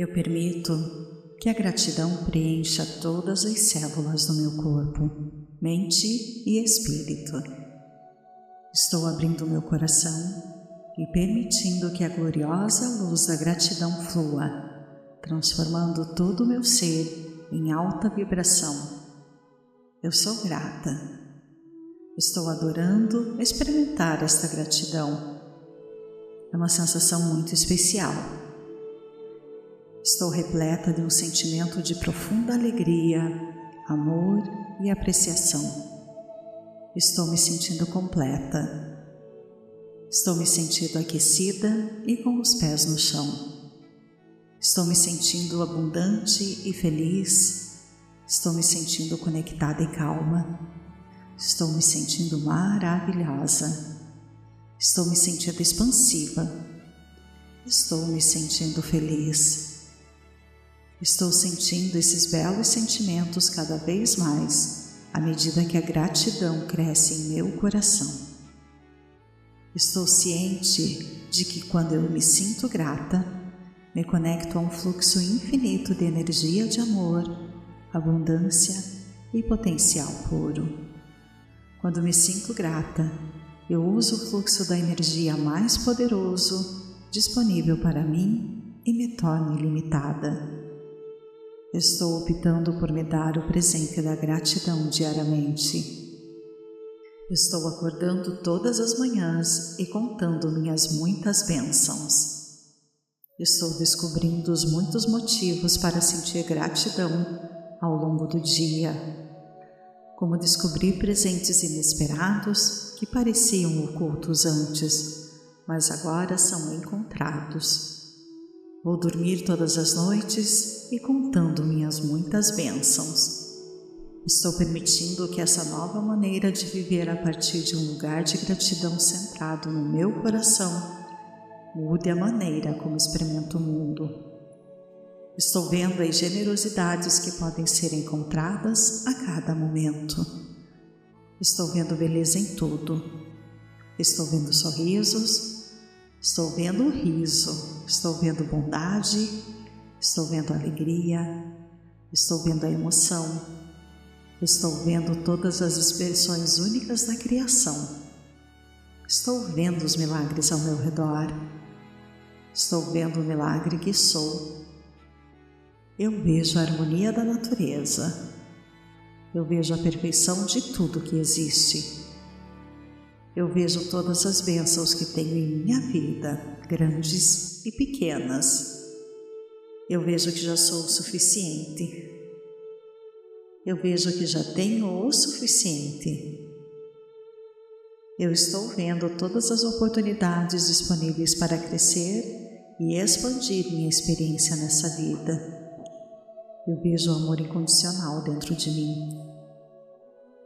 Eu permito que a gratidão preencha todas as células do meu corpo, mente e espírito. Estou abrindo meu coração e permitindo que a gloriosa luz da gratidão flua, transformando todo o meu ser em alta vibração. Eu sou grata. Estou adorando experimentar esta gratidão. É uma sensação muito especial Estou repleta de um sentimento de profunda alegria, amor e apreciação. Estou me sentindo completa. Estou me sentindo aquecida e com os pés no chão. Estou me sentindo abundante e feliz. Estou me sentindo conectada e calma. Estou me sentindo maravilhosa. Estou me sentindo expansiva. Estou me sentindo feliz. Estou sentindo esses belos sentimentos cada vez mais à medida que a gratidão cresce em meu coração. Estou ciente de que quando eu me sinto grata, me conecto a um fluxo infinito de energia de amor, abundância e potencial puro. Quando me sinto grata, eu uso o fluxo da energia mais poderoso disponível para mim e me torno ilimitada. Estou optando por me dar o presente da gratidão diariamente. Estou acordando todas as manhãs e contando minhas muitas bênçãos. Estou descobrindo os muitos motivos para sentir gratidão ao longo do dia, como descobrir presentes inesperados que pareciam ocultos antes, mas agora são encontrados. Vou dormir todas as noites e contando minhas muitas bênçãos. Estou permitindo que essa nova maneira de viver a partir de um lugar de gratidão centrado no meu coração mude a maneira como experimento o mundo. Estou vendo as generosidades que podem ser encontradas a cada momento. Estou vendo beleza em tudo. Estou vendo sorrisos, Estou vendo o riso, estou vendo bondade, estou vendo alegria, estou vendo a emoção, estou vendo todas as expressões únicas da criação. Estou vendo os milagres ao meu redor. Estou vendo o milagre que sou. Eu vejo a harmonia da natureza. Eu vejo a perfeição de tudo que existe. Eu vejo todas as bênçãos que tenho em minha vida, grandes e pequenas. Eu vejo que já sou o suficiente. Eu vejo que já tenho o suficiente. Eu estou vendo todas as oportunidades disponíveis para crescer e expandir minha experiência nessa vida. Eu vejo o amor incondicional dentro de mim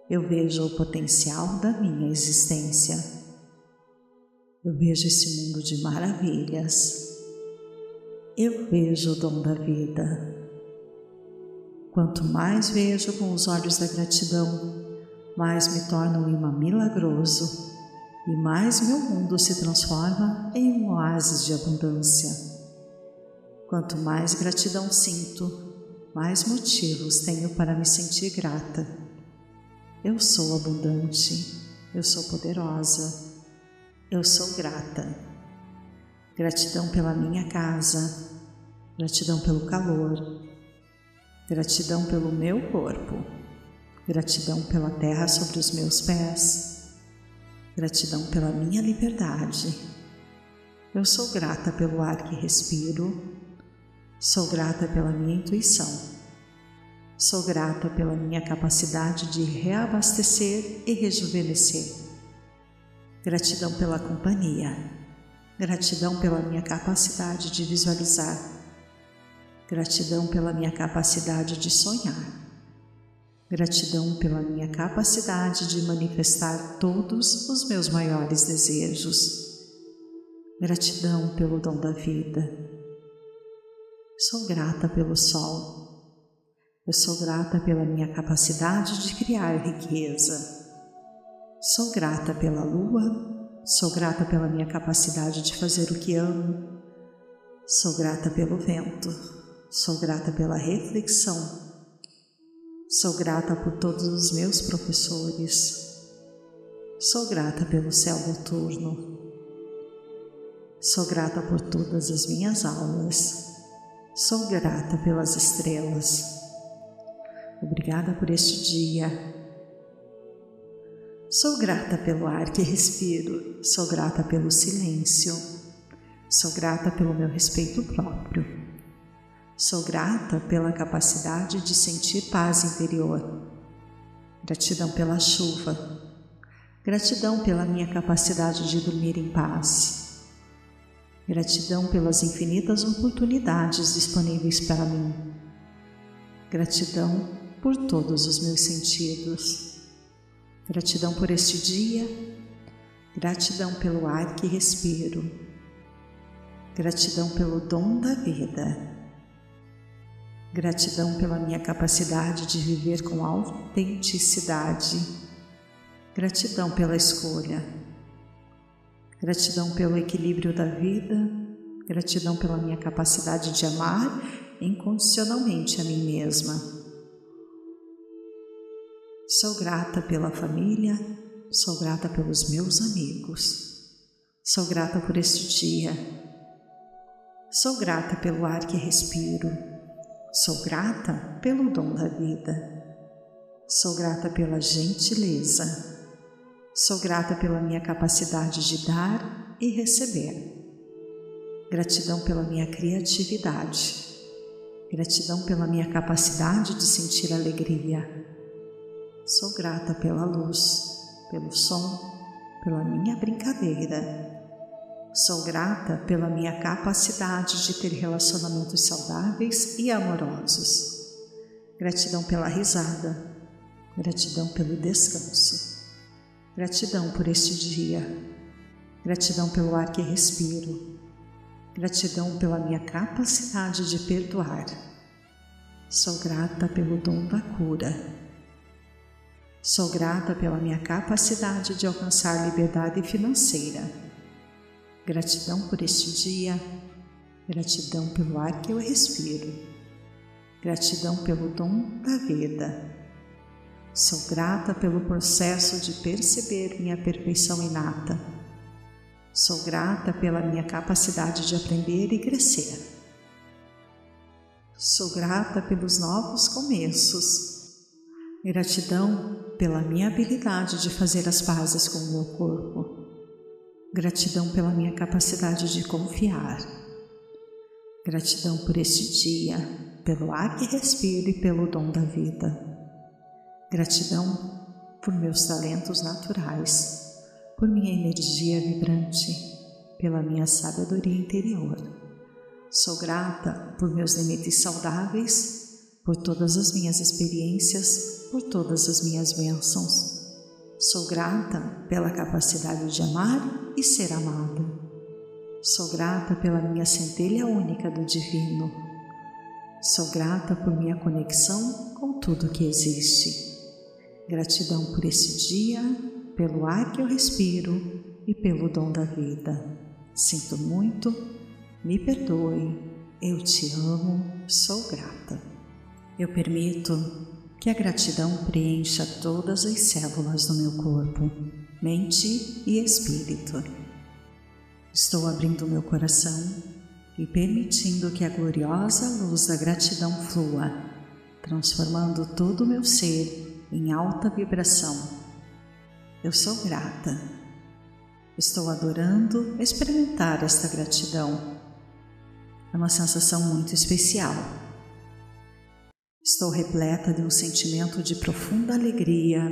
eu vejo o potencial da minha existência. Eu vejo esse mundo de maravilhas. Eu vejo o dom da vida. Quanto mais vejo com os olhos da gratidão, mais me torno um imã milagroso e mais meu mundo se transforma em um oásis de abundância. Quanto mais gratidão sinto, mais motivos tenho para me sentir grata eu sou abundante, eu sou poderosa, eu sou grata. Gratidão pela minha casa, gratidão pelo calor, gratidão pelo meu corpo, gratidão pela terra sobre os meus pés, gratidão pela minha liberdade. Eu sou grata pelo ar que respiro, sou grata pela minha intuição Sou grata pela minha capacidade de reabastecer e rejuvenescer. Gratidão pela companhia. Gratidão pela minha capacidade de visualizar. Gratidão pela minha capacidade de sonhar. Gratidão pela minha capacidade de manifestar todos os meus maiores desejos. Gratidão pelo dom da vida. Sou grata pelo sol eu sou grata pela minha capacidade de criar riqueza. Sou grata pela lua, sou grata pela minha capacidade de fazer o que amo. Sou grata pelo vento, sou grata pela reflexão, sou grata por todos os meus professores, sou grata pelo céu noturno, sou grata por todas as minhas aulas, sou grata pelas estrelas. Obrigada por este dia. Sou grata pelo ar que respiro, sou grata pelo silêncio, sou grata pelo meu respeito próprio. Sou grata pela capacidade de sentir paz interior. Gratidão pela chuva. Gratidão pela minha capacidade de dormir em paz. Gratidão pelas infinitas oportunidades disponíveis para mim. Gratidão por todos os meus sentidos. Gratidão por este dia. Gratidão pelo ar que respiro. Gratidão pelo dom da vida. Gratidão pela minha capacidade de viver com autenticidade. Gratidão pela escolha. Gratidão pelo equilíbrio da vida. Gratidão pela minha capacidade de amar incondicionalmente a mim mesma. Sou grata pela família, sou grata pelos meus amigos, sou grata por este dia, sou grata pelo ar que respiro, Sou grata pelo dom da vida. Sou grata pela gentileza. Sou grata pela minha capacidade de dar e receber. Gratidão pela minha criatividade. Gratidão pela minha capacidade de sentir alegria. Sou grata pela luz, pelo som, pela minha brincadeira Sou grata pela minha capacidade de ter relacionamentos saudáveis e amorosos. Gratidão pela risada. Gratidão pelo descanso. Gratidão por este dia. Gratidão pelo ar que respiro. Gratidão pela minha capacidade de perdoar. Sou grata pelo dom da cura. Sou grata pela minha capacidade de alcançar liberdade financeira Gratidão por este dia, gratidão pelo ar que eu respiro, gratidão pelo dom da vida. Sou grata pelo processo de perceber minha perfeição inata. Sou grata pela minha capacidade de aprender e crescer. Sou grata pelos novos começos. Gratidão pela minha habilidade de fazer as pazes com o meu corpo. Gratidão pela minha capacidade de confiar. Gratidão por este dia, pelo ar que respiro e pelo dom da vida. Gratidão por meus talentos naturais, por minha energia vibrante, pela minha sabedoria interior. Sou grata por meus limites saudáveis, por todas as minhas experiências, por todas as minhas bênçãos Sou grata pela capacidade de amar e ser amada. Sou grata pela minha centelha única do Divino. Sou grata por minha conexão com tudo que existe. Gratidão por esse dia, pelo ar que eu respiro e pelo dom da vida. Sinto muito, me perdoe, eu te amo, sou grata. Eu permito que a gratidão preencha todas as células do meu corpo, mente e espírito. Estou abrindo meu coração e permitindo que a gloriosa luz da gratidão flua, transformando todo o meu ser em alta vibração. Eu sou grata. Estou adorando experimentar esta gratidão. É uma sensação muito especial Estou repleta de um sentimento de profunda alegria,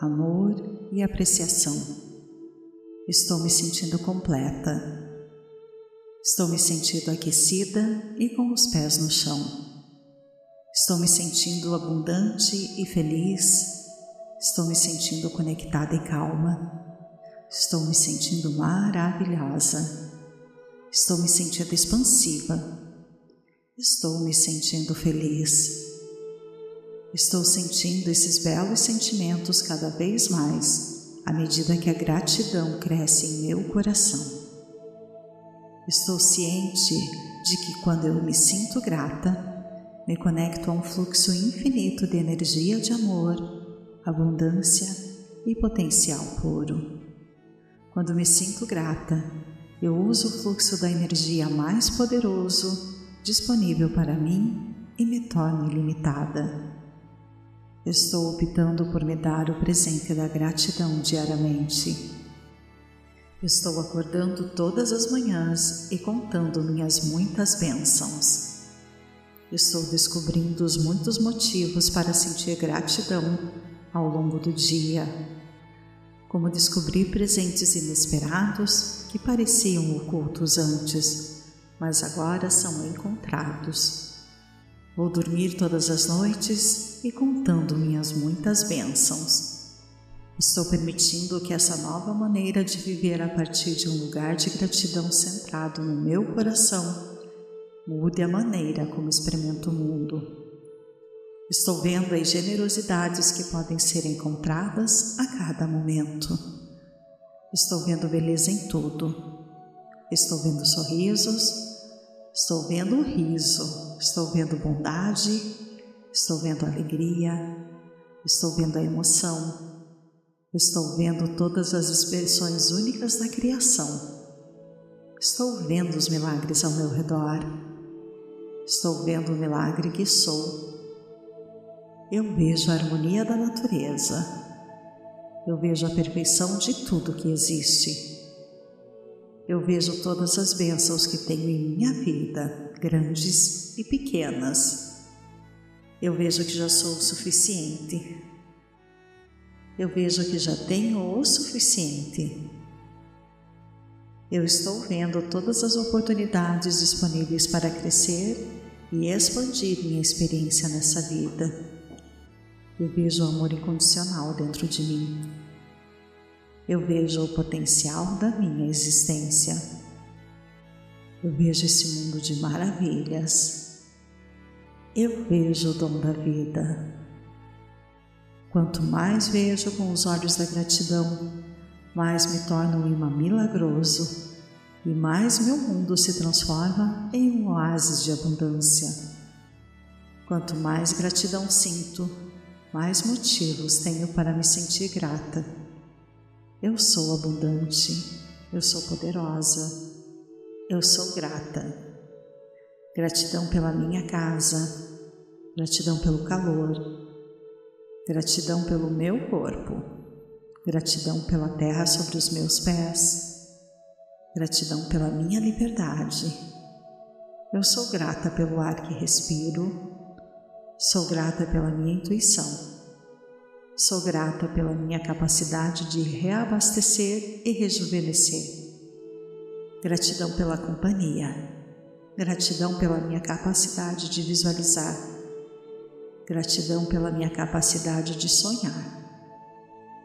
amor e apreciação. Estou me sentindo completa. Estou me sentindo aquecida e com os pés no chão. Estou me sentindo abundante e feliz. Estou me sentindo conectada e calma. Estou me sentindo maravilhosa. Estou me sentindo expansiva. Estou me sentindo feliz. Estou sentindo esses belos sentimentos cada vez mais à medida que a gratidão cresce em meu coração. Estou ciente de que quando eu me sinto grata, me conecto a um fluxo infinito de energia de amor, abundância e potencial puro. Quando me sinto grata, eu uso o fluxo da energia mais poderoso disponível para mim e me torno ilimitada. Estou optando por me dar o presente da gratidão diariamente. Estou acordando todas as manhãs e contando minhas muitas bênçãos. Estou descobrindo os muitos motivos para sentir gratidão ao longo do dia, como descobrir presentes inesperados que pareciam ocultos antes, mas agora são encontrados. Vou dormir todas as noites e contando minhas muitas bênçãos. Estou permitindo que essa nova maneira de viver a partir de um lugar de gratidão centrado no meu coração Mude a maneira como experimento o mundo. Estou vendo as generosidades que podem ser encontradas a cada momento. Estou vendo beleza em tudo. Estou vendo sorrisos. Estou vendo riso. Estou vendo bondade. Estou vendo alegria. Estou vendo a emoção. Estou vendo todas as expressões únicas da criação. Estou vendo os milagres ao meu redor. Estou vendo o milagre que sou. Eu vejo a harmonia da natureza. Eu vejo a perfeição de tudo que existe. Eu vejo todas as bênçãos que tenho em minha vida, grandes e pequenas. Eu vejo que já sou o suficiente. Eu vejo que já tenho o suficiente. Eu estou vendo todas as oportunidades disponíveis para crescer e expandir minha experiência nessa vida. Eu vejo o amor incondicional dentro de mim. Eu vejo o potencial da minha existência. Eu vejo esse mundo de maravilhas. Eu vejo o dom da vida. Quanto mais vejo com os olhos da gratidão, mais me torno um imã milagroso e mais meu mundo se transforma em um oásis de abundância. Quanto mais gratidão sinto, mais motivos tenho para me sentir grata. Eu sou abundante, eu sou poderosa, eu sou grata. Gratidão pela minha casa, gratidão pelo calor, gratidão pelo meu corpo Gratidão pela terra sobre os meus pés. Gratidão pela minha liberdade. Eu sou grata pelo ar que respiro. Sou grata pela minha intuição. Sou grata pela minha capacidade de reabastecer e rejuvenescer. Gratidão pela companhia. Gratidão pela minha capacidade de visualizar. Gratidão pela minha capacidade de sonhar.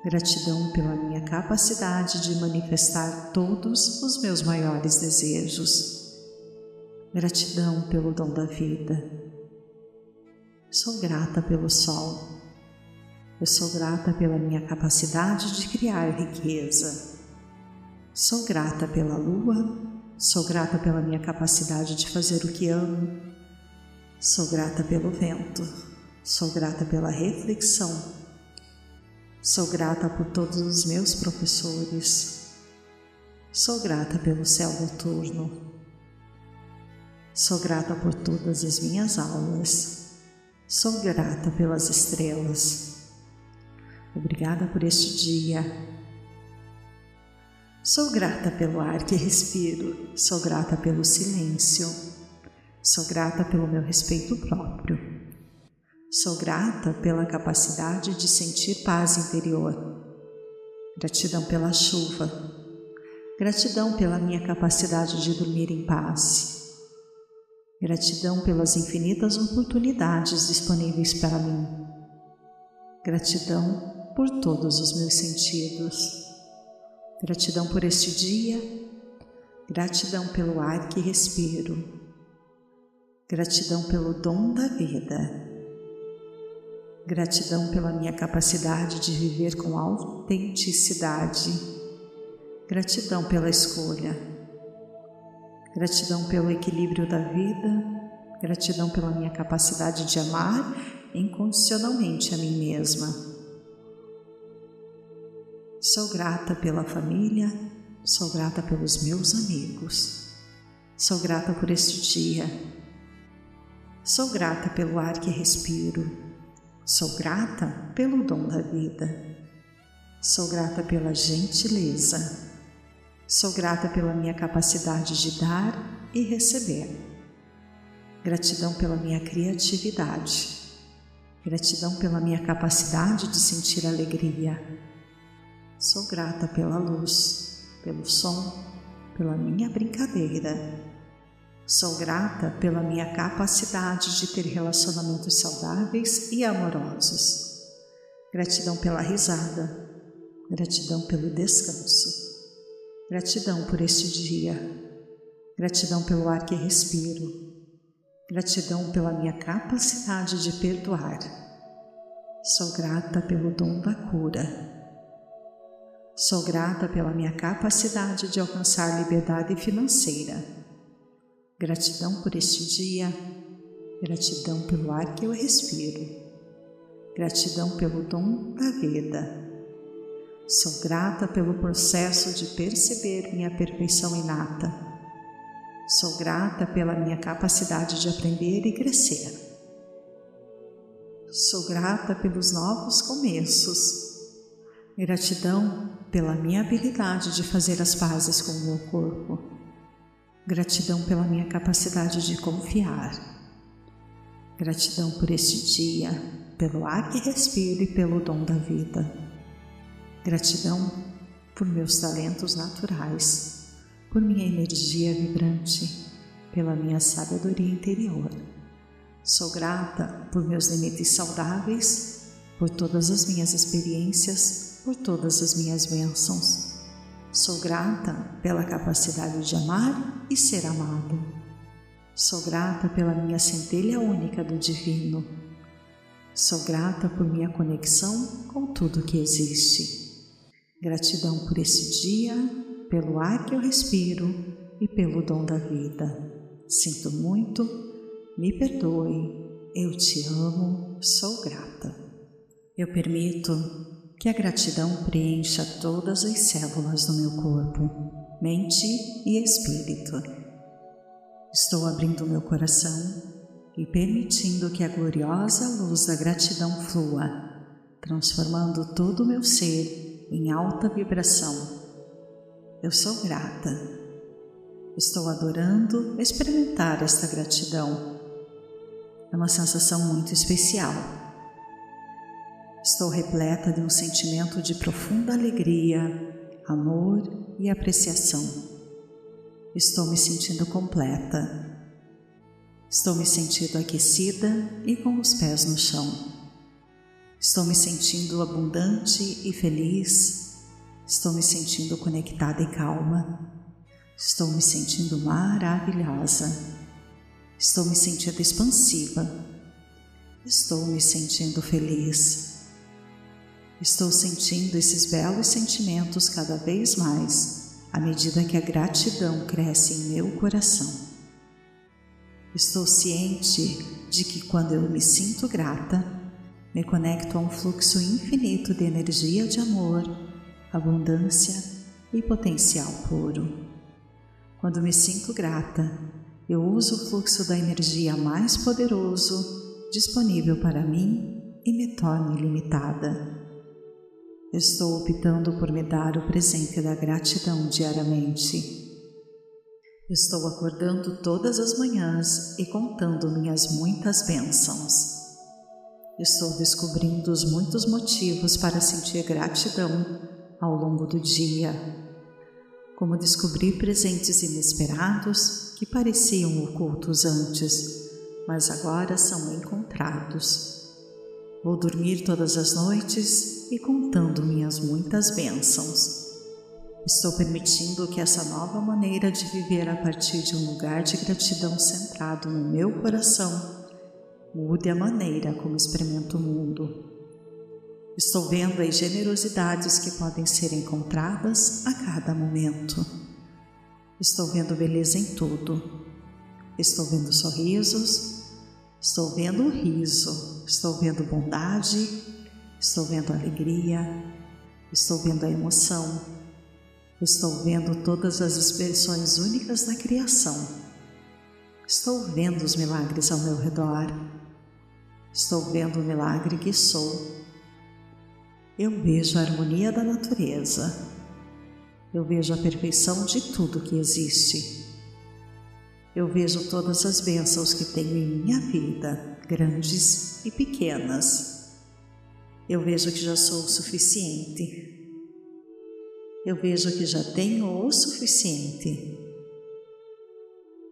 Gratidão pela minha capacidade de manifestar todos os meus maiores desejos. Gratidão pelo dom da vida. Sou grata pelo sol. Eu sou grata pela minha capacidade de criar riqueza. Sou grata pela lua. Sou grata pela minha capacidade de fazer o que amo. Sou grata pelo vento. Sou grata pela reflexão Sou grata por todos os meus professores. Sou grata pelo céu noturno. Sou grata por todas as minhas aulas. Sou grata pelas estrelas. Obrigada por este dia. Sou grata pelo ar que respiro. Sou grata pelo silêncio. Sou grata pelo meu respeito próprio. Sou grata pela capacidade de sentir paz interior. Gratidão pela chuva. Gratidão pela minha capacidade de dormir em paz. Gratidão pelas infinitas oportunidades disponíveis para mim. Gratidão por todos os meus sentidos. Gratidão por este dia. Gratidão pelo ar que respiro. Gratidão pelo dom da vida. Gratidão pela minha capacidade de viver com autenticidade. Gratidão pela escolha. Gratidão pelo equilíbrio da vida. Gratidão pela minha capacidade de amar incondicionalmente a mim mesma. Sou grata pela família, sou grata pelos meus amigos, sou grata por este dia, sou grata pelo ar que respiro, sou grata pelo dom da vida, sou grata pela gentileza, sou grata pela minha capacidade de dar e receber. Gratidão pela minha criatividade. Gratidão pela minha capacidade de sentir alegria. Sou grata pela luz, pelo som, pela minha brincadeira. Sou grata pela minha capacidade de ter relacionamentos saudáveis e amorosos. Gratidão pela risada. Gratidão pelo descanso. Gratidão por este dia. Gratidão pelo ar que respiro Gratidão pela minha capacidade de perdoar. Sou grata pelo dom da cura. Sou grata pela minha capacidade de alcançar liberdade financeira. Gratidão por este dia. Gratidão pelo ar que eu respiro. Gratidão pelo dom da vida. Sou grata pelo processo de perceber minha perfeição inata Sou grata pela minha capacidade de aprender e crescer. Sou grata pelos novos começos. Gratidão pela minha habilidade de fazer as pazes com o meu corpo. Gratidão pela minha capacidade de confiar. Gratidão por este dia, pelo ar que respiro e pelo dom da vida. Gratidão por meus talentos naturais por minha energia vibrante, pela minha sabedoria interior. Sou grata por meus limites saudáveis, por todas as minhas experiências, por todas as minhas bênçãos. Sou grata pela capacidade de amar e ser amado. Sou grata pela minha centelha única do Divino. Sou grata por minha conexão com tudo que existe. Gratidão por esse dia, pelo ar que eu respiro e pelo dom da vida. Sinto muito, me perdoe, eu te amo, sou grata. Eu permito que a gratidão preencha todas as células do meu corpo, mente e espírito. Estou abrindo meu coração e permitindo que a gloriosa luz da gratidão flua, transformando todo o meu ser em alta vibração eu sou grata. Estou adorando experimentar esta gratidão. É uma sensação muito especial. Estou repleta de um sentimento de profunda alegria, amor e apreciação. Estou me sentindo completa. Estou me sentindo aquecida e com os pés no chão. Estou me sentindo abundante e feliz Estou me sentindo conectada e calma. Estou me sentindo maravilhosa. Estou me sentindo expansiva. Estou me sentindo feliz. Estou sentindo esses belos sentimentos cada vez mais à medida que a gratidão cresce em meu coração. Estou ciente de que quando eu me sinto grata, me conecto a um fluxo infinito de energia de amor abundância e potencial puro. Quando me sinto grata, eu uso o fluxo da energia mais poderoso disponível para mim e me torno ilimitada. Estou optando por me dar o presente da gratidão diariamente. Estou acordando todas as manhãs e contando minhas muitas bênçãos. Estou descobrindo os muitos motivos para sentir gratidão ao longo do dia, como descobrir presentes inesperados que pareciam ocultos antes, mas agora são encontrados. Vou dormir todas as noites e contando minhas muitas bênçãos. Estou permitindo que essa nova maneira de viver a partir de um lugar de gratidão centrado no meu coração mude a maneira como experimento o mundo. Estou vendo as generosidades que podem ser encontradas a cada momento. Estou vendo beleza em tudo. Estou vendo sorrisos Estou vendo riso, estou vendo bondade, estou vendo alegria, estou vendo a emoção, estou vendo todas as expressões únicas da criação. Estou vendo os milagres ao meu redor. Estou vendo o milagre que sou. Eu vejo a harmonia da natureza. Eu vejo a perfeição de tudo que existe. Eu vejo todas as bênçãos que tenho em minha vida, grandes e pequenas. Eu vejo que já sou o suficiente. Eu vejo que já tenho o suficiente.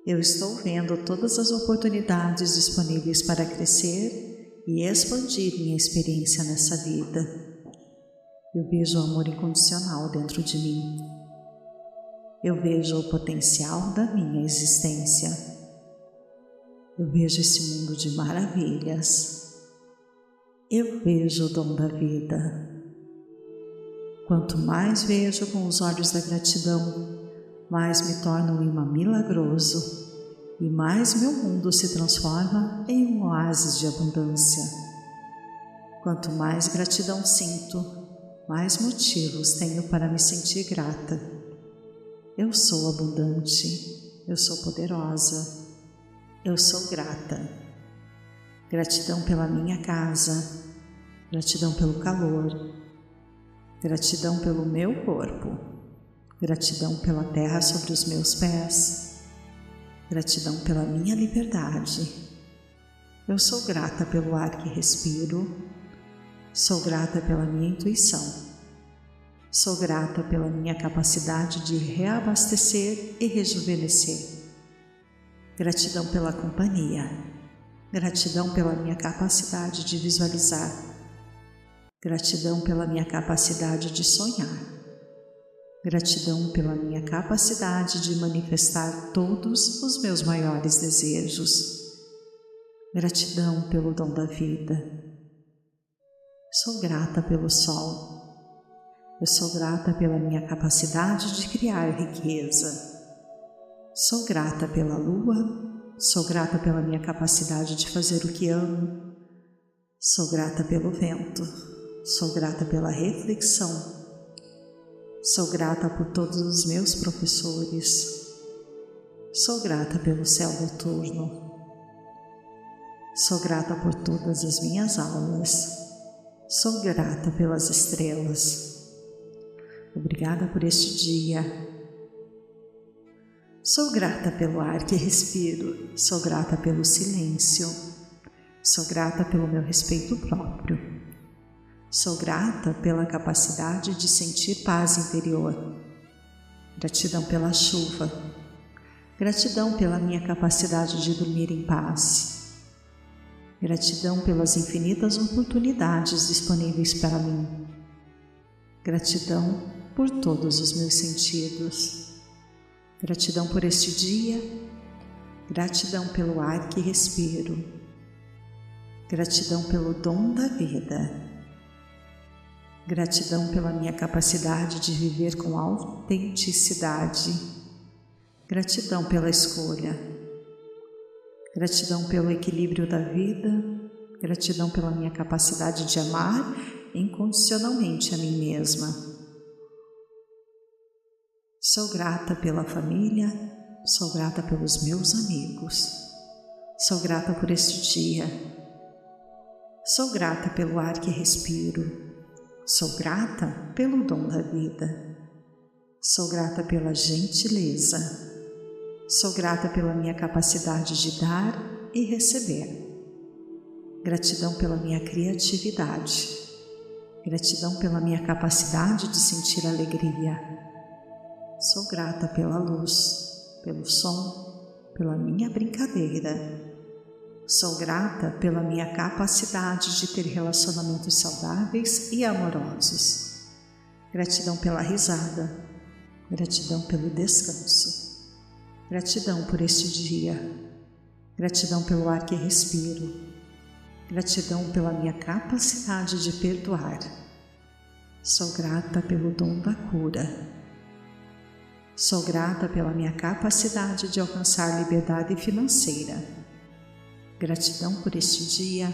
Eu estou vendo todas as oportunidades disponíveis para crescer e expandir minha experiência nessa vida. Eu vejo o amor incondicional dentro de mim. Eu vejo o potencial da minha existência. Eu vejo esse mundo de maravilhas. Eu vejo o dom da vida. Quanto mais vejo com os olhos da gratidão, mais me torno um imã milagroso e mais meu mundo se transforma em um oásis de abundância. Quanto mais gratidão sinto, mais motivos tenho para me sentir grata. Eu sou abundante, eu sou poderosa, eu sou grata. Gratidão pela minha casa, gratidão pelo calor, gratidão pelo meu corpo, gratidão pela terra sobre os meus pés, gratidão pela minha liberdade. Eu sou grata pelo ar que respiro, Sou grata pela minha intuição. Sou grata pela minha capacidade de reabastecer e rejuvenescer. Gratidão pela companhia. Gratidão pela minha capacidade de visualizar. Gratidão pela minha capacidade de sonhar. Gratidão pela minha capacidade de manifestar todos os meus maiores desejos. Gratidão pelo dom da vida. Sou grata pelo sol. Eu sou grata pela minha capacidade de criar riqueza. Sou grata pela lua. Sou grata pela minha capacidade de fazer o que amo. Sou grata pelo vento. Sou grata pela reflexão. Sou grata por todos os meus professores. Sou grata pelo céu noturno. Sou grata por todas as minhas aulas. Sou grata pelas estrelas. Obrigada por este dia. Sou grata pelo ar que respiro. Sou grata pelo silêncio. Sou grata pelo meu respeito próprio. Sou grata pela capacidade de sentir paz interior. Gratidão pela chuva. Gratidão pela minha capacidade de dormir em paz. Gratidão pelas infinitas oportunidades disponíveis para mim. Gratidão por todos os meus sentidos. Gratidão por este dia. Gratidão pelo ar que respiro. Gratidão pelo dom da vida. Gratidão pela minha capacidade de viver com autenticidade. Gratidão pela escolha Gratidão pelo equilíbrio da vida, gratidão pela minha capacidade de amar incondicionalmente a mim mesma. Sou grata pela família, sou grata pelos meus amigos, sou grata por este dia, sou grata pelo ar que respiro, sou grata pelo dom da vida, sou grata pela gentileza Sou grata pela minha capacidade de dar e receber. Gratidão pela minha criatividade. Gratidão pela minha capacidade de sentir alegria. Sou grata pela luz, pelo som, pela minha brincadeira. Sou grata pela minha capacidade de ter relacionamentos saudáveis e amorosos. Gratidão pela risada. Gratidão pelo descanso. Gratidão por este dia, gratidão pelo ar que respiro, gratidão pela minha capacidade de perdoar. Sou grata pelo dom da cura. Sou grata pela minha capacidade de alcançar liberdade financeira. Gratidão por este dia,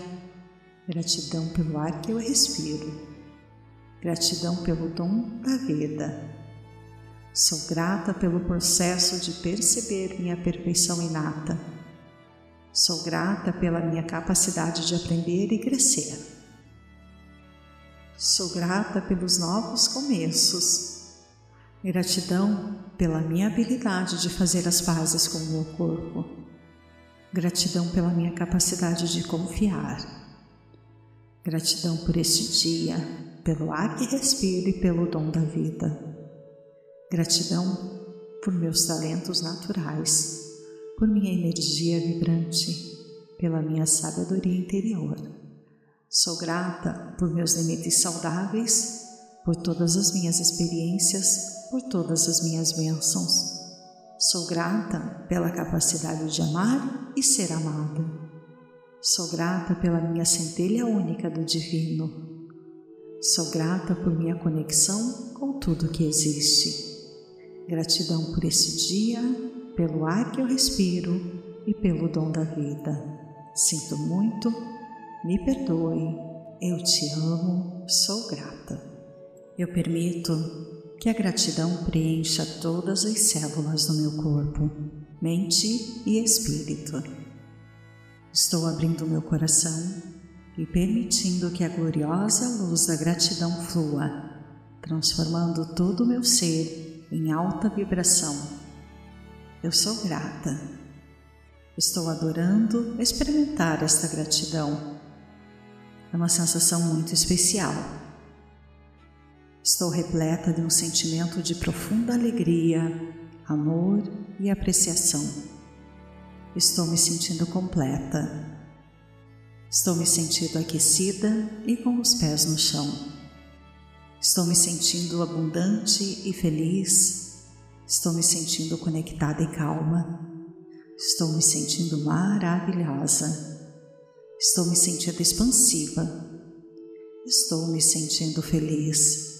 gratidão pelo ar que eu respiro, gratidão pelo dom da vida. Sou grata pelo processo de perceber minha perfeição inata. Sou grata pela minha capacidade de aprender e crescer. Sou grata pelos novos começos. Gratidão pela minha habilidade de fazer as pazes com o meu corpo Gratidão pela minha capacidade de confiar. Gratidão por este dia, pelo ar que respiro e pelo dom da vida. Gratidão por meus talentos naturais, por minha energia vibrante, pela minha sabedoria interior. Sou grata por meus limites saudáveis, por todas as minhas experiências, por todas as minhas bênçãos Sou grata pela capacidade de amar e ser amada. Sou grata pela minha centelha única do Divino. Sou grata por minha conexão com tudo que existe. Gratidão por esse dia, pelo ar que eu respiro e pelo dom da vida. Sinto muito, me perdoe, eu te amo, sou grata. Eu permito que a gratidão preencha todas as células do meu corpo, mente e espírito. Estou abrindo meu coração e permitindo que a gloriosa luz da gratidão flua, transformando todo o meu ser em alta vibração. Eu sou grata. Estou adorando experimentar esta gratidão. É uma sensação muito especial Estou repleta de um sentimento de profunda alegria, amor e apreciação. Estou me sentindo completa. Estou me sentindo aquecida e com os pés no chão. Estou me sentindo abundante e feliz. Estou me sentindo conectada e calma. Estou me sentindo maravilhosa. Estou me sentindo expansiva. Estou me sentindo feliz.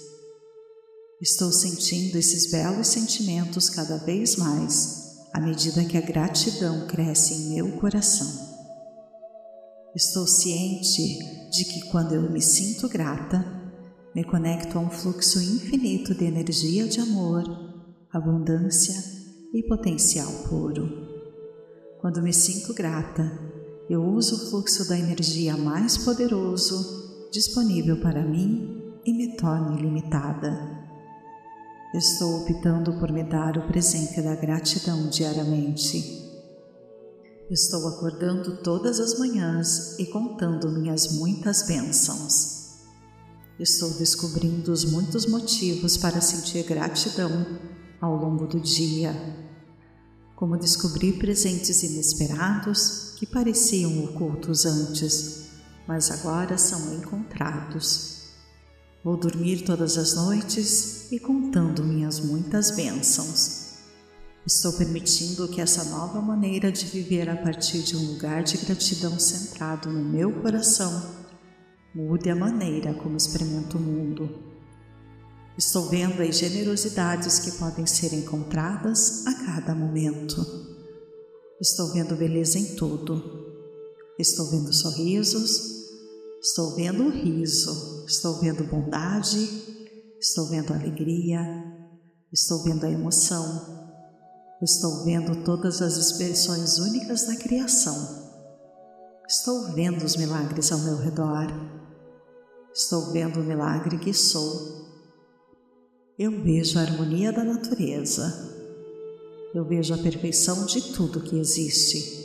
Estou sentindo esses belos sentimentos cada vez mais à medida que a gratidão cresce em meu coração. Estou ciente de que quando eu me sinto grata, me conecto a um fluxo infinito de energia de amor, abundância e potencial puro. Quando me sinto grata, eu uso o fluxo da energia mais poderoso disponível para mim e me torno ilimitada. Estou optando por me dar o presente da gratidão diariamente. Estou acordando todas as manhãs e contando minhas muitas bênçãos. Estou descobrindo os muitos motivos para sentir gratidão ao longo do dia, como descobrir presentes inesperados que pareciam ocultos antes, mas agora são encontrados. Vou dormir todas as noites e contando minhas muitas bênçãos. Estou permitindo que essa nova maneira de viver a partir de um lugar de gratidão centrado no meu coração mude a maneira como experimento o mundo. Estou vendo as generosidades que podem ser encontradas a cada momento. Estou vendo beleza em tudo. Estou vendo sorrisos, Estou vendo o riso, estou vendo bondade, estou vendo alegria, estou vendo a emoção, estou vendo todas as expressões únicas da criação. Estou vendo os milagres ao meu redor. Estou vendo o milagre que sou. Eu vejo a harmonia da natureza. Eu vejo a perfeição de tudo que existe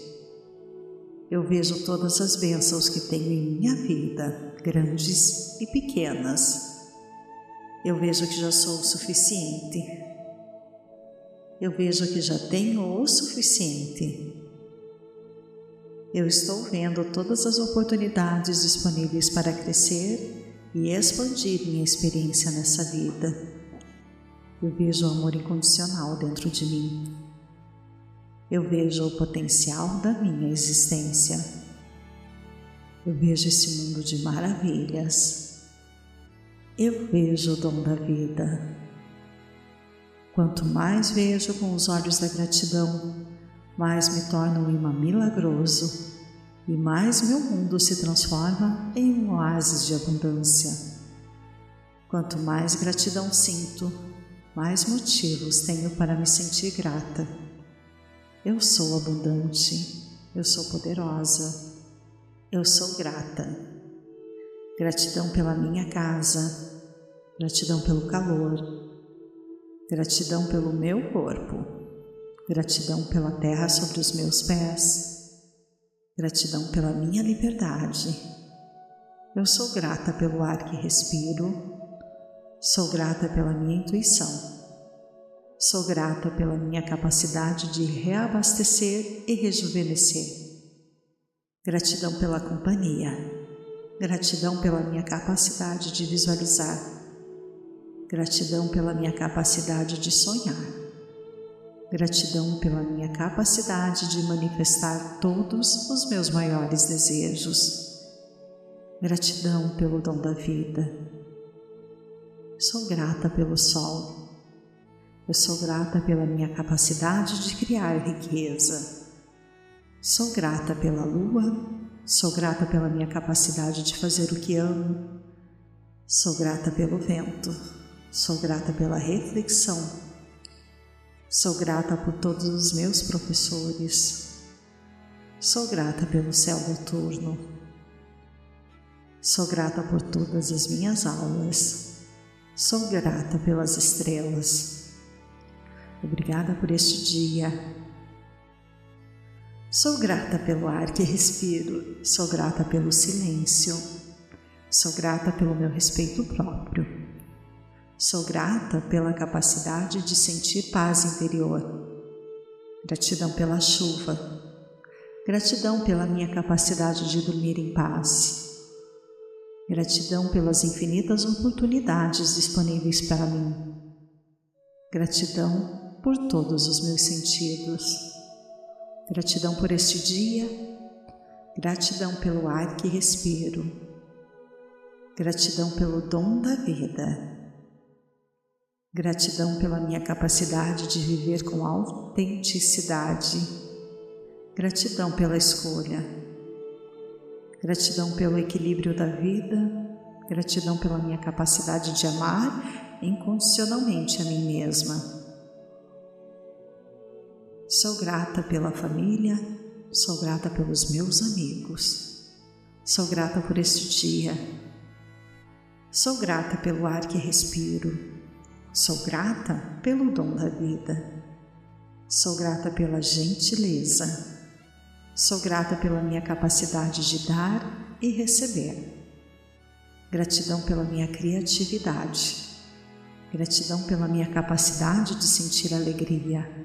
eu vejo todas as bênçãos que tenho em minha vida, grandes e pequenas. Eu vejo que já sou o suficiente. Eu vejo que já tenho o suficiente. Eu estou vendo todas as oportunidades disponíveis para crescer e expandir minha experiência nessa vida. Eu vejo o amor incondicional dentro de mim eu vejo o potencial da minha existência. Eu vejo esse mundo de maravilhas. Eu vejo o dom da vida. Quanto mais vejo com os olhos da gratidão, mais me torno um imã milagroso, e mais meu mundo se transforma em um oásis de abundância. Quanto mais gratidão sinto, mais motivos tenho para me sentir grata. Eu sou abundante, eu sou poderosa, eu sou grata. Gratidão pela minha casa, gratidão pelo calor, gratidão pelo meu corpo, gratidão pela terra sobre os meus pés, gratidão pela minha liberdade. Eu sou grata pelo ar que respiro, Sou grata pela minha intuição. Sou grata pela minha capacidade de reabastecer e rejuvenescer. Gratidão pela companhia. Gratidão pela minha capacidade de visualizar. Gratidão pela minha capacidade de sonhar. Gratidão pela minha capacidade de manifestar todos os meus maiores desejos. Gratidão pelo dom da vida Sou grata pelo sol. Eu sou grata pela minha capacidade de criar riqueza. Sou grata pela lua. Sou grata pela minha capacidade de fazer o que amo. Sou grata pelo vento. Sou grata pela reflexão. Sou grata por todos os meus professores. Sou grata pelo céu noturno. Sou grata por todas as minhas aulas. Sou grata pelas estrelas. Obrigada por este dia. Sou grata pelo ar que respiro. Sou grata pelo silêncio. Sou grata pelo meu respeito próprio. Sou grata pela capacidade de sentir paz interior. Gratidão pela chuva. Gratidão pela minha capacidade de dormir em paz. Gratidão pelas infinitas oportunidades disponíveis para mim. Gratidão por todos os meus sentidos. Gratidão por este dia. Gratidão pelo ar que respiro. Gratidão pelo dom da vida. Gratidão pela minha capacidade de viver com autenticidade. Gratidão pela escolha Gratidão pelo equilíbrio da vida, gratidão pela minha capacidade de amar incondicionalmente a mim mesma. Sou grata pela família, sou grata pelos meus amigos, sou grata por este dia, sou grata pelo ar que respiro, sou grata pelo dom da vida, sou grata pela gentileza Sou grata pela minha capacidade de dar e receber. Gratidão pela minha criatividade. Gratidão pela minha capacidade de sentir alegria.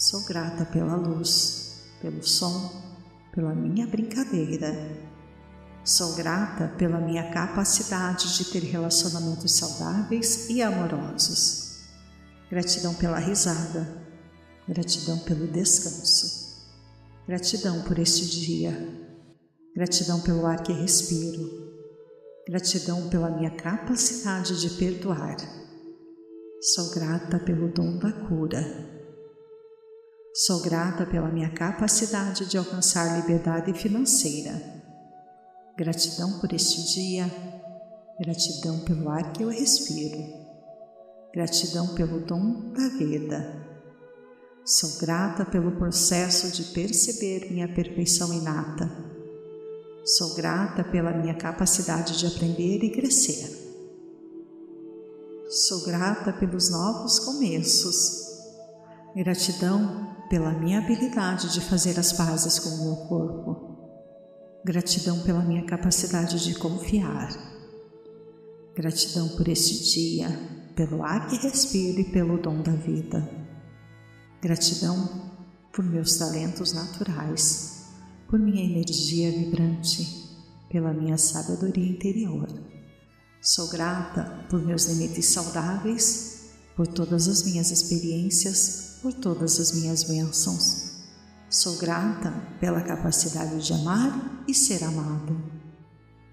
Sou grata pela luz, pelo som, pela minha brincadeira. Sou grata pela minha capacidade de ter relacionamentos saudáveis e amorosos. Gratidão pela risada. Gratidão pelo descanso. Gratidão por este dia. Gratidão pelo ar que respiro. Gratidão pela minha capacidade de perdoar. Sou grata pelo dom da cura. Sou grata pela minha capacidade de alcançar liberdade financeira. Gratidão por este dia. Gratidão pelo ar que eu respiro. Gratidão pelo dom da vida. Sou grata pelo processo de perceber minha perfeição inata. Sou grata pela minha capacidade de aprender e crescer. Sou grata pelos novos começos. Gratidão pela minha habilidade de fazer as pazes com o meu corpo. Gratidão pela minha capacidade de confiar. Gratidão por este dia, pelo ar que respiro e pelo dom da vida. Gratidão por meus talentos naturais, por minha energia vibrante, pela minha sabedoria interior. Sou grata por meus limites saudáveis, por todas as minhas experiências, por todas as minhas bênçãos. Sou grata pela capacidade de amar e ser amado.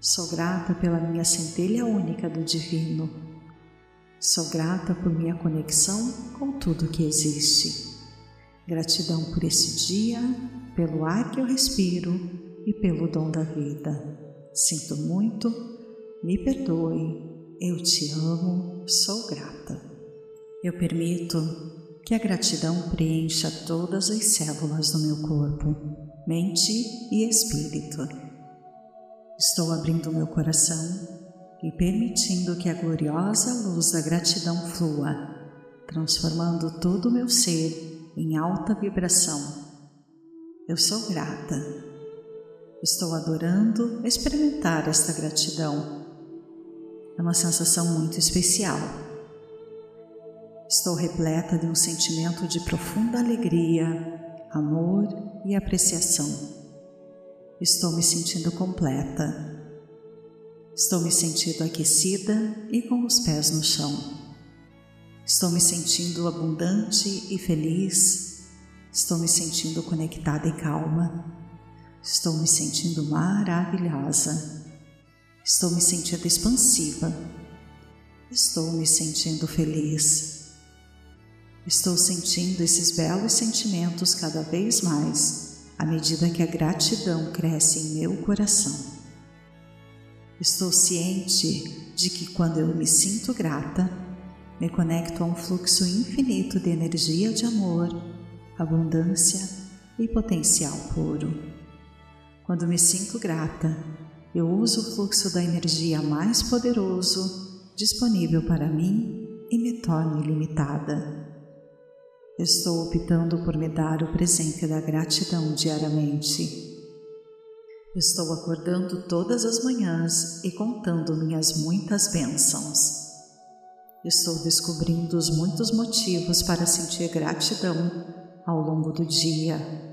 Sou grata pela minha centelha única do Divino. Sou grata por minha conexão com tudo que existe. Gratidão por esse dia, pelo ar que eu respiro, e pelo dom da vida. Sinto muito, me perdoe, eu te amo, sou grata. Eu permito que a gratidão preencha todas as células do meu corpo, mente e espírito. Estou abrindo meu coração e permitindo que a gloriosa luz da gratidão flua, transformando todo o meu ser em alta vibração. Eu sou grata Estou adorando experimentar esta gratidão. É uma sensação muito especial. Estou repleta de um sentimento de profunda alegria, amor e apreciação. Estou me sentindo completa. Estou me sentindo aquecida e com os pés no chão. Estou me sentindo abundante e feliz. Estou me sentindo conectada e calma. Estou me sentindo maravilhosa. Estou me sentindo expansiva. Estou me sentindo feliz. Estou sentindo esses belos sentimentos cada vez mais à medida que a gratidão cresce em meu coração. Estou ciente de que quando eu me sinto grata, me conecto a um fluxo infinito de energia de amor, abundância e potencial puro. Quando me sinto grata, eu uso o fluxo da energia mais poderoso disponível para mim e me torno ilimitada. Estou optando por me dar o presente da gratidão diariamente. Estou acordando todas as manhãs e contando minhas muitas bênçãos. Estou descobrindo os muitos motivos para sentir gratidão ao longo do dia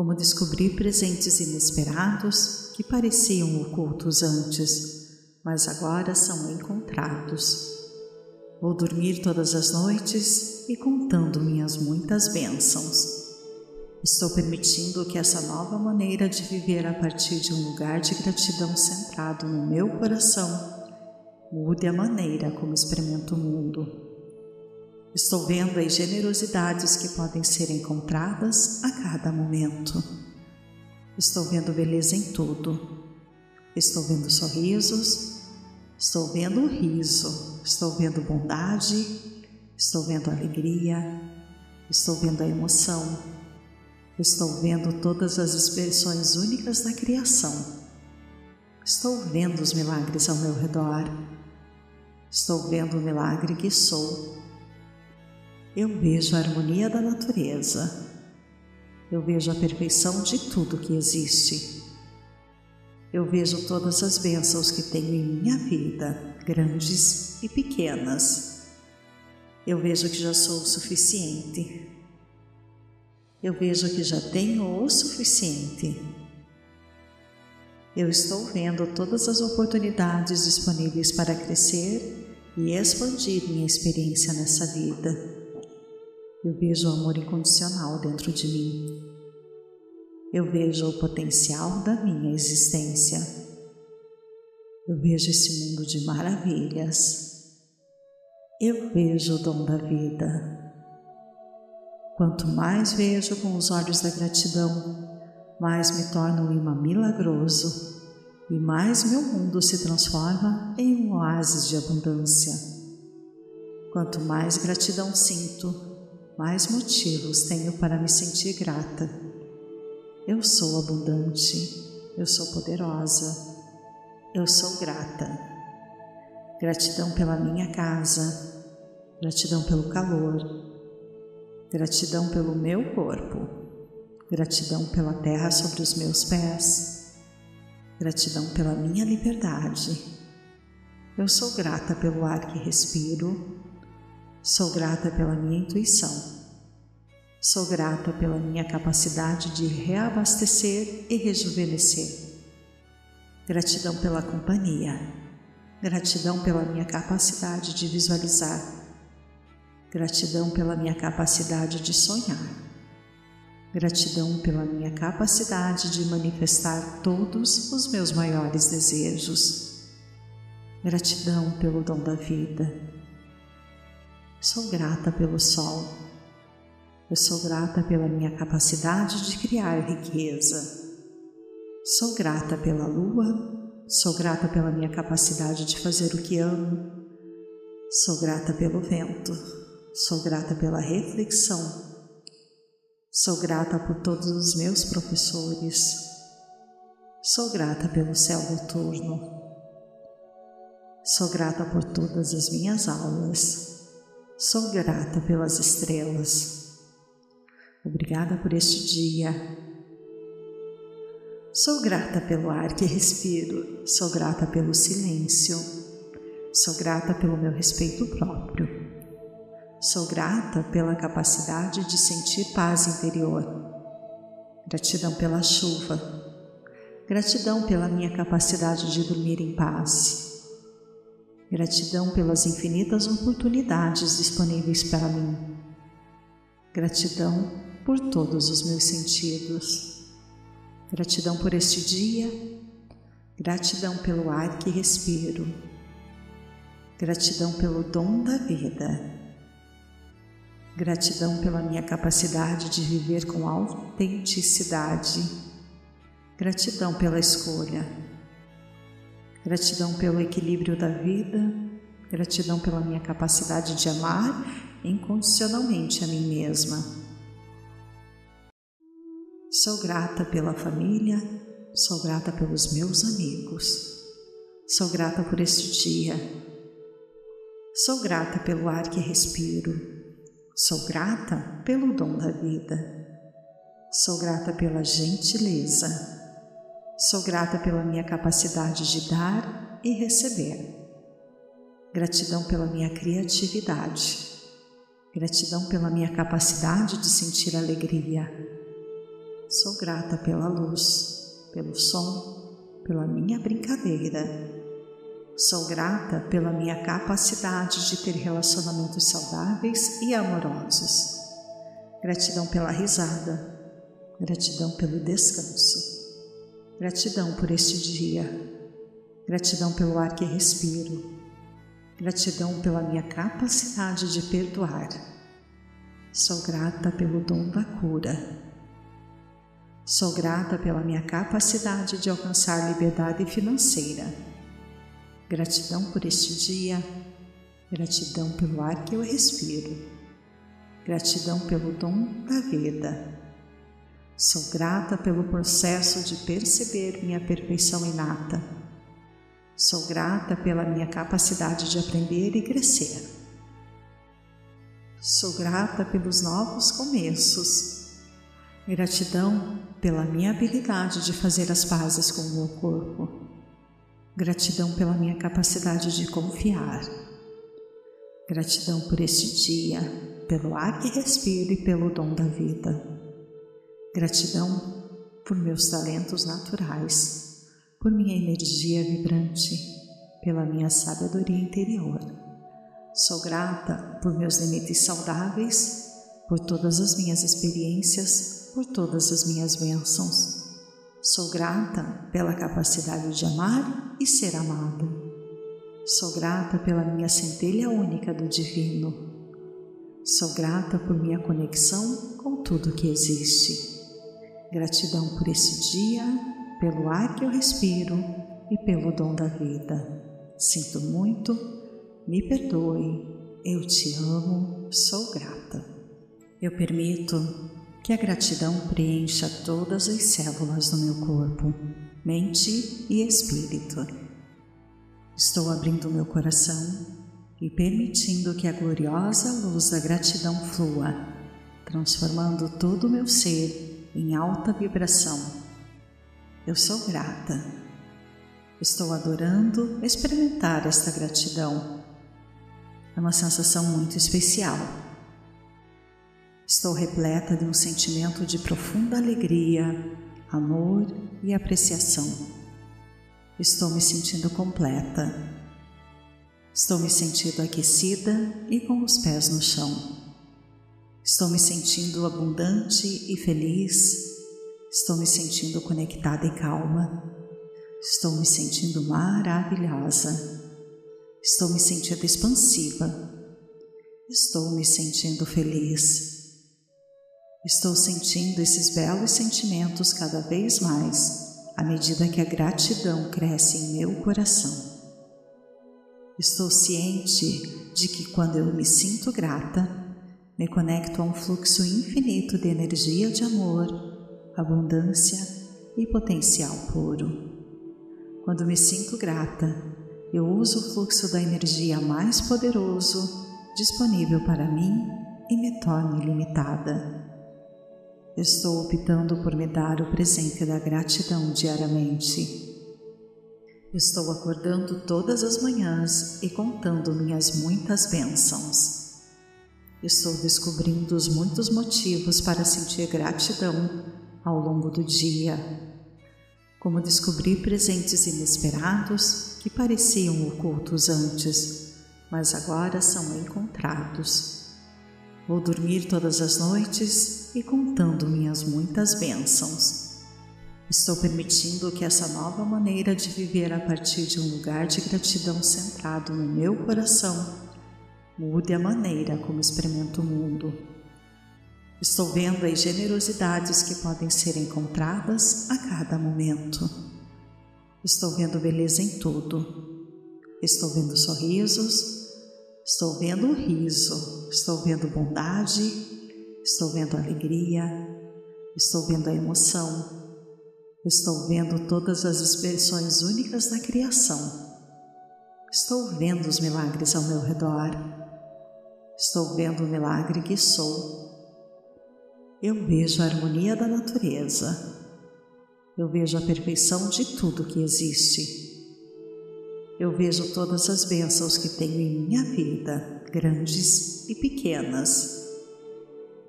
como descobrir presentes inesperados que pareciam ocultos antes, mas agora são encontrados. Vou dormir todas as noites e contando minhas muitas bênçãos. Estou permitindo que essa nova maneira de viver a partir de um lugar de gratidão centrado no meu coração mude a maneira como experimento o mundo. Estou vendo as generosidades que podem ser encontradas a cada momento. Estou vendo beleza em tudo. Estou vendo sorrisos. Estou vendo o riso. Estou vendo bondade. Estou vendo alegria. Estou vendo a emoção. Estou vendo todas as expressões únicas da criação. Estou vendo os milagres ao meu redor. Estou vendo o milagre que sou eu vejo a harmonia da natureza. Eu vejo a perfeição de tudo que existe. Eu vejo todas as bênçãos que tenho em minha vida, grandes e pequenas. Eu vejo que já sou o suficiente. Eu vejo que já tenho o suficiente. Eu estou vendo todas as oportunidades disponíveis para crescer e expandir minha experiência nessa vida. Eu vejo o amor incondicional dentro de mim. Eu vejo o potencial da minha existência. Eu vejo esse mundo de maravilhas. Eu vejo o dom da vida. Quanto mais vejo com os olhos da gratidão, mais me torno um imã milagroso e mais meu mundo se transforma em um oásis de abundância. Quanto mais gratidão sinto, mais motivos tenho para me sentir grata. Eu sou abundante, eu sou poderosa, eu sou grata. Gratidão pela minha casa, gratidão pelo calor, gratidão pelo meu corpo, gratidão pela terra sobre os meus pés, gratidão pela minha liberdade. Eu sou grata pelo ar que respiro, Sou grata pela minha intuição. Sou grata pela minha capacidade de reabastecer e rejuvenescer. Gratidão pela companhia. Gratidão pela minha capacidade de visualizar. Gratidão pela minha capacidade de sonhar. Gratidão pela minha capacidade de manifestar todos os meus maiores desejos. Gratidão pelo dom da vida Sou grata pelo sol. Eu sou grata pela minha capacidade de criar riqueza. Sou grata pela lua, sou grata pela minha capacidade de fazer o que amo, sou grata pelo vento, sou grata pela reflexão, sou grata por todos os meus professores, sou grata pelo céu noturno, sou grata por todas as minhas aulas, sou grata pelas estrelas. Obrigada por este dia Sou grata pelo ar que respiro, sou grata pelo silêncio, sou grata pelo meu respeito próprio, sou grata pela capacidade de sentir paz interior, gratidão pela chuva, gratidão pela minha capacidade de dormir em paz, gratidão pelas infinitas oportunidades disponíveis para mim, gratidão por todos os meus sentidos. Gratidão por este dia, gratidão pelo ar que respiro, gratidão pelo dom da vida, gratidão pela minha capacidade de viver com autenticidade, gratidão pela escolha, gratidão pelo equilíbrio da vida, gratidão pela minha capacidade de amar incondicionalmente a mim mesma. Sou grata pela família, sou grata pelos meus amigos, sou grata por este dia, sou grata pelo ar que respiro, sou grata pelo dom da vida, sou grata pela gentileza, sou grata pela minha capacidade de dar e receber, gratidão pela minha criatividade, gratidão pela minha capacidade de sentir alegria Sou grata pela luz, pelo som, pela minha brincadeira. Sou grata pela minha capacidade de ter relacionamentos saudáveis e amorosos. Gratidão pela risada. Gratidão pelo descanso. Gratidão por este dia. Gratidão pelo ar que respiro. Gratidão pela minha capacidade de perdoar. Sou grata pelo dom da cura Sou grata pela minha capacidade de alcançar liberdade financeira. Gratidão por este dia, gratidão pelo ar que eu respiro, gratidão pelo dom da vida. Sou grata pelo processo de perceber minha perfeição inata. Sou grata pela minha capacidade de aprender e crescer. Sou grata pelos novos começos Gratidão pela minha habilidade de fazer as pazes com o meu corpo. Gratidão pela minha capacidade de confiar. Gratidão por este dia, pelo ar que respiro e pelo dom da vida. Gratidão por meus talentos naturais, por minha energia vibrante, pela minha sabedoria interior. Sou grata por meus limites saudáveis, por todas as minhas experiências por todas as minhas bênçãos. Sou grata pela capacidade de amar e ser amada. Sou grata pela minha centelha única do Divino. Sou grata por minha conexão com tudo que existe. Gratidão por esse dia, pelo ar que eu respiro e pelo dom da vida. Sinto muito, me perdoe, eu te amo, sou grata. Eu permito que a gratidão preencha todas as células do meu corpo, mente e espírito. Estou abrindo meu coração e permitindo que a gloriosa luz da gratidão flua, transformando todo o meu ser em alta vibração. Eu sou grata. Estou adorando experimentar esta gratidão. É uma sensação muito especial Estou repleta de um sentimento de profunda alegria, amor e apreciação. Estou me sentindo completa. Estou me sentindo aquecida e com os pés no chão. Estou me sentindo abundante e feliz. Estou me sentindo conectada e calma. Estou me sentindo maravilhosa. Estou me sentindo expansiva. Estou me sentindo feliz. Estou sentindo esses belos sentimentos cada vez mais à medida que a gratidão cresce em meu coração. Estou ciente de que quando eu me sinto grata, me conecto a um fluxo infinito de energia de amor, abundância e potencial puro. Quando me sinto grata, eu uso o fluxo da energia mais poderoso disponível para mim e me torno ilimitada. Estou optando por me dar o presente da gratidão diariamente. Estou acordando todas as manhãs e contando minhas muitas bênçãos. Estou descobrindo os muitos motivos para sentir gratidão ao longo do dia, como descobrir presentes inesperados que pareciam ocultos antes, mas agora são encontrados. Vou dormir todas as noites e contando minhas muitas bênçãos. Estou permitindo que essa nova maneira de viver a partir de um lugar de gratidão centrado no meu coração mude a maneira como experimento o mundo. Estou vendo as generosidades que podem ser encontradas a cada momento. Estou vendo beleza em tudo. Estou vendo sorrisos, Estou vendo riso, estou vendo bondade, estou vendo alegria, estou vendo a emoção, estou vendo todas as expressões únicas da criação. Estou vendo os milagres ao meu redor. Estou vendo o milagre que sou. Eu vejo a harmonia da natureza. Eu vejo a perfeição de tudo que existe eu vejo todas as bênçãos que tenho em minha vida, grandes e pequenas.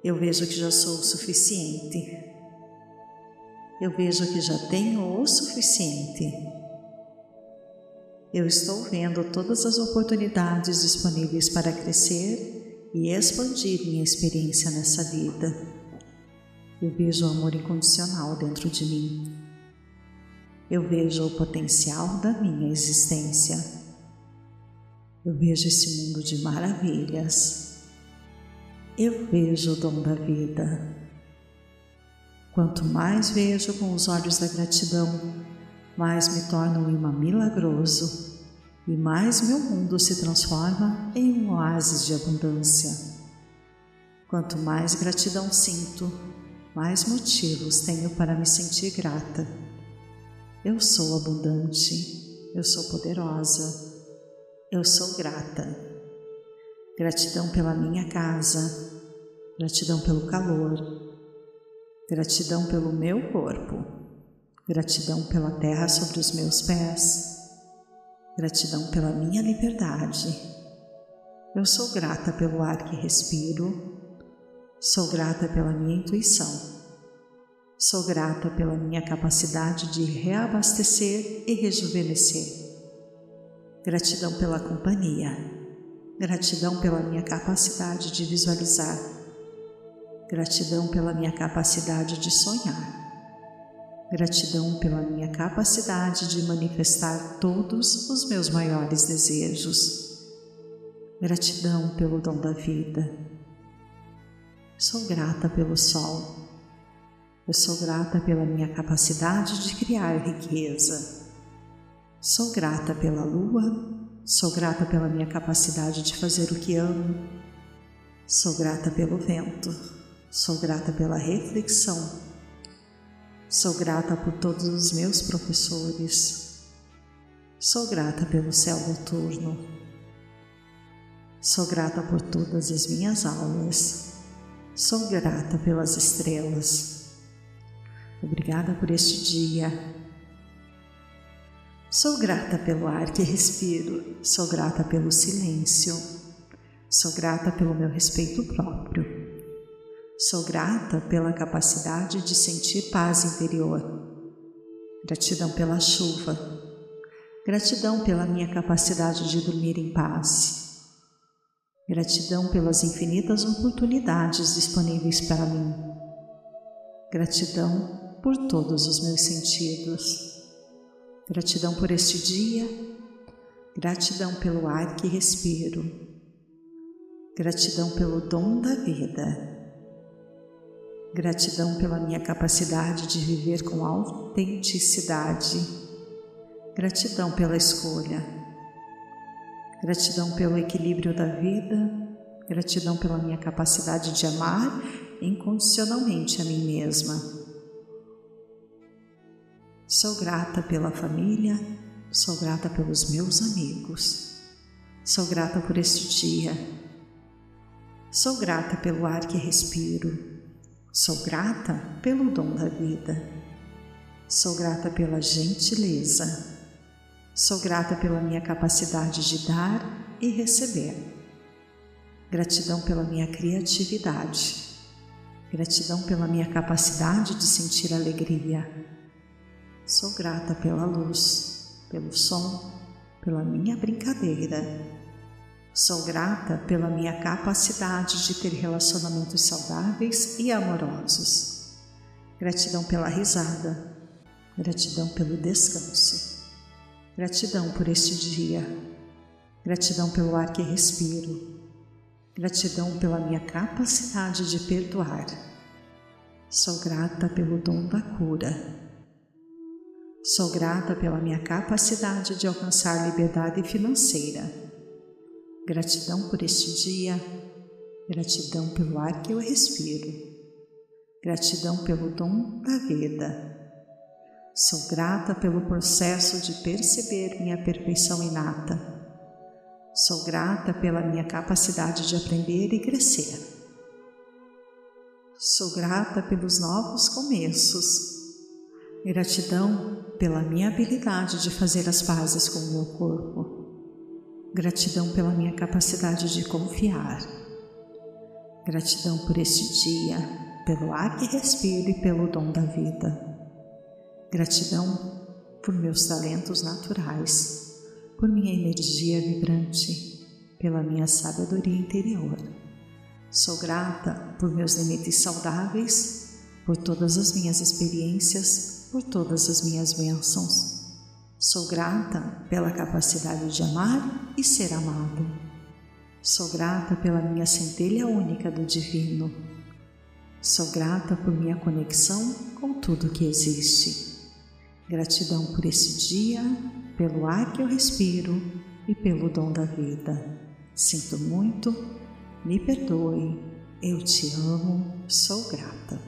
Eu vejo que já sou o suficiente. Eu vejo que já tenho o suficiente. Eu estou vendo todas as oportunidades disponíveis para crescer e expandir minha experiência nessa vida. Eu vejo o amor incondicional dentro de mim eu vejo o potencial da minha existência. Eu vejo esse mundo de maravilhas. Eu vejo o dom da vida. Quanto mais vejo com os olhos da gratidão, mais me torno um imã milagroso e mais meu mundo se transforma em um oásis de abundância. Quanto mais gratidão sinto, mais motivos tenho para me sentir grata eu sou abundante, eu sou poderosa, eu sou grata. Gratidão pela minha casa, gratidão pelo calor, gratidão pelo meu corpo, gratidão pela terra sobre os meus pés, gratidão pela minha liberdade. Eu sou grata pelo ar que respiro, sou grata pela minha intuição Sou grata pela minha capacidade de reabastecer e rejuvenescer. Gratidão pela companhia. Gratidão pela minha capacidade de visualizar. Gratidão pela minha capacidade de sonhar. Gratidão pela minha capacidade de manifestar todos os meus maiores desejos. Gratidão pelo dom da vida. Sou grata pelo sol eu sou grata pela minha capacidade de criar riqueza. Sou grata pela lua, sou grata pela minha capacidade de fazer o que amo. Sou grata pelo vento, sou grata pela reflexão. Sou grata por todos os meus professores. Sou grata pelo céu noturno. Sou grata por todas as minhas aulas. Sou grata pelas estrelas. Obrigada por este dia. Sou grata pelo ar que respiro, sou grata pelo silêncio, sou grata pelo meu respeito próprio, sou grata pela capacidade de sentir paz interior, gratidão pela chuva, gratidão pela minha capacidade de dormir em paz, gratidão pelas infinitas oportunidades disponíveis para mim, gratidão por todos os meus sentidos. Gratidão por este dia, gratidão pelo ar que respiro, gratidão pelo dom da vida, Gratidão pela minha capacidade de viver com autenticidade. Gratidão pela escolha. Gratidão pelo equilíbrio da vida. Gratidão pela minha capacidade de amar incondicionalmente a mim mesma. Sou grata pela família, sou grata pelos meus amigos, sou grata por este dia, sou grata pelo ar que respiro, Sou grata pelo dom da vida. Sou grata pela gentileza. Sou grata pela minha capacidade de dar e receber. Gratidão pela minha criatividade. Gratidão pela minha capacidade de sentir alegria. Sou grata pela luz, pelo som, pela minha brincadeira Sou grata pela minha capacidade de ter relacionamentos saudáveis e amorosos. Gratidão pela risada. Gratidão pelo descanso. Gratidão por este dia. Gratidão pelo ar que respiro. Gratidão pela minha capacidade de perdoar. Sou grata pelo dom da cura. Sou grata pela minha capacidade de alcançar liberdade financeira. Gratidão por este dia, gratidão pelo ar que eu respiro, gratidão pelo dom da vida. Sou grata pelo processo de perceber minha perfeição inata. Sou grata pela minha capacidade de aprender e crescer. Sou grata pelos novos começos. Gratidão pela minha habilidade de fazer as pazes com o meu corpo. Gratidão pela minha capacidade de confiar. Gratidão por este dia, pelo ar que respiro e pelo dom da vida. Gratidão por meus talentos naturais, por minha energia vibrante, pela minha sabedoria interior. Sou grata por meus limites saudáveis, por todas as minhas experiências, por todas as minhas bênçãos Sou grata pela capacidade de amar e ser amado. Sou grata pela minha centelha única do Divino. Sou grata por minha conexão com tudo que existe. Gratidão por esse dia, pelo ar que eu respiro e pelo dom da vida. Sinto muito, me perdoe, eu te amo, sou grata.